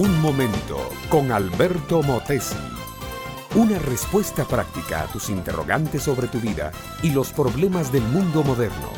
Un momento con Alberto Motesi. Una respuesta práctica a tus interrogantes sobre tu vida y los problemas del mundo moderno.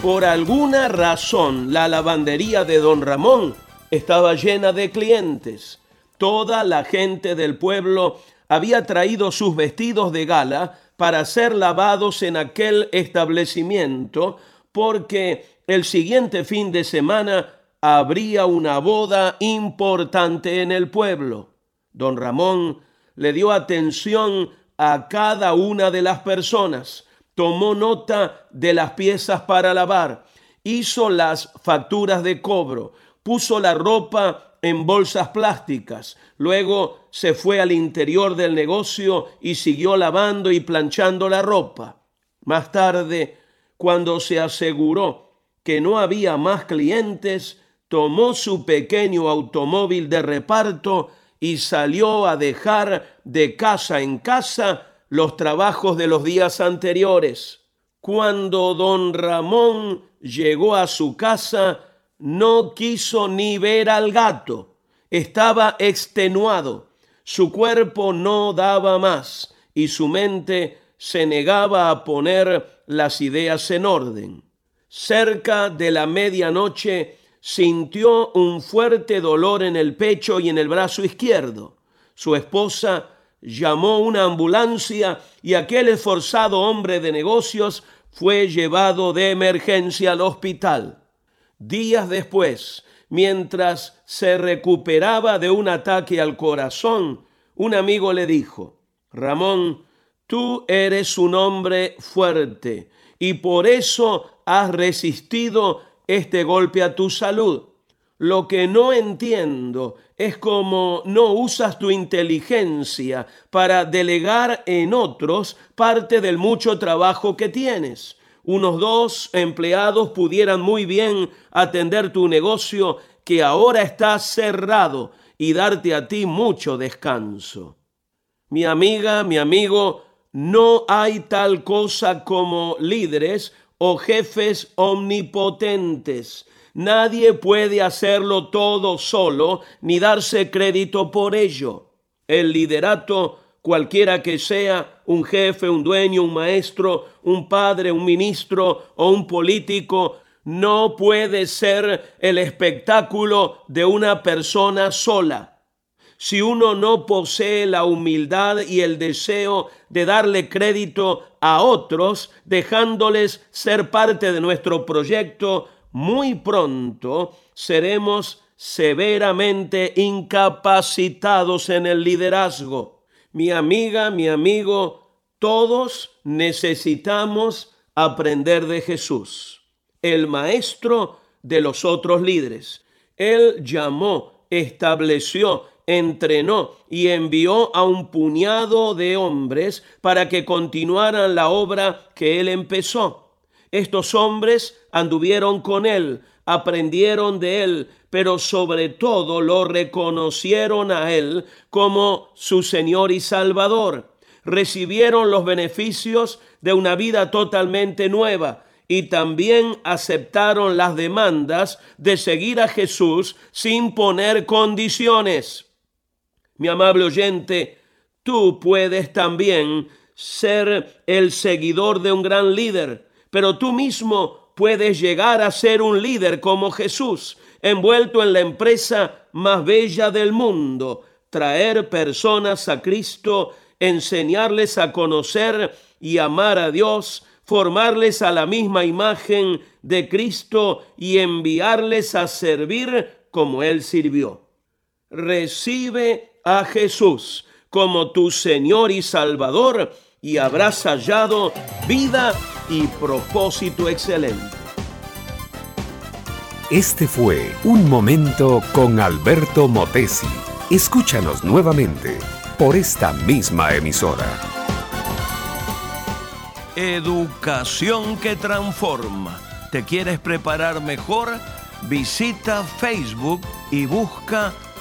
Por alguna razón, la lavandería de don Ramón estaba llena de clientes. Toda la gente del pueblo había traído sus vestidos de gala para ser lavados en aquel establecimiento porque el siguiente fin de semana habría una boda importante en el pueblo. Don Ramón le dio atención a cada una de las personas, tomó nota de las piezas para lavar, hizo las facturas de cobro, puso la ropa en bolsas plásticas, luego se fue al interior del negocio y siguió lavando y planchando la ropa. Más tarde, cuando se aseguró que no había más clientes, tomó su pequeño automóvil de reparto y salió a dejar de casa en casa los trabajos de los días anteriores. Cuando don Ramón llegó a su casa, no quiso ni ver al gato. Estaba extenuado. Su cuerpo no daba más y su mente se negaba a poner las ideas en orden. Cerca de la medianoche sintió un fuerte dolor en el pecho y en el brazo izquierdo. Su esposa llamó una ambulancia y aquel esforzado hombre de negocios fue llevado de emergencia al hospital. Días después, mientras se recuperaba de un ataque al corazón, un amigo le dijo, Ramón, tú eres un hombre fuerte y por eso has resistido este golpe a tu salud. Lo que no entiendo es cómo no usas tu inteligencia para delegar en otros parte del mucho trabajo que tienes. Unos dos empleados pudieran muy bien atender tu negocio que ahora está cerrado y darte a ti mucho descanso. Mi amiga, mi amigo, no hay tal cosa como líderes o jefes omnipotentes. Nadie puede hacerlo todo solo ni darse crédito por ello. El liderato, cualquiera que sea, un jefe, un dueño, un maestro, un padre, un ministro o un político, no puede ser el espectáculo de una persona sola si uno no posee la humildad y el deseo de darle crédito a otros, dejándoles ser parte de nuestro proyecto, muy pronto seremos severamente incapacitados en el liderazgo. Mi amiga, mi amigo, todos necesitamos aprender de Jesús, el maestro de los otros líderes. Él llamó, estableció entrenó y envió a un puñado de hombres para que continuaran la obra que él empezó. Estos hombres anduvieron con él, aprendieron de él, pero sobre todo lo reconocieron a él como su Señor y Salvador. Recibieron los beneficios de una vida totalmente nueva y también aceptaron las demandas de seguir a Jesús sin poner condiciones. Mi amable oyente, tú puedes también ser el seguidor de un gran líder, pero tú mismo puedes llegar a ser un líder como Jesús, envuelto en la empresa más bella del mundo, traer personas a Cristo, enseñarles a conocer y amar a Dios, formarles a la misma imagen de Cristo y enviarles a servir como Él sirvió. Recibe a Jesús como tu Señor y Salvador y habrás hallado vida y propósito excelente. Este fue Un Momento con Alberto Motesi. Escúchanos nuevamente por esta misma emisora. Educación que transforma. ¿Te quieres preparar mejor? Visita Facebook y busca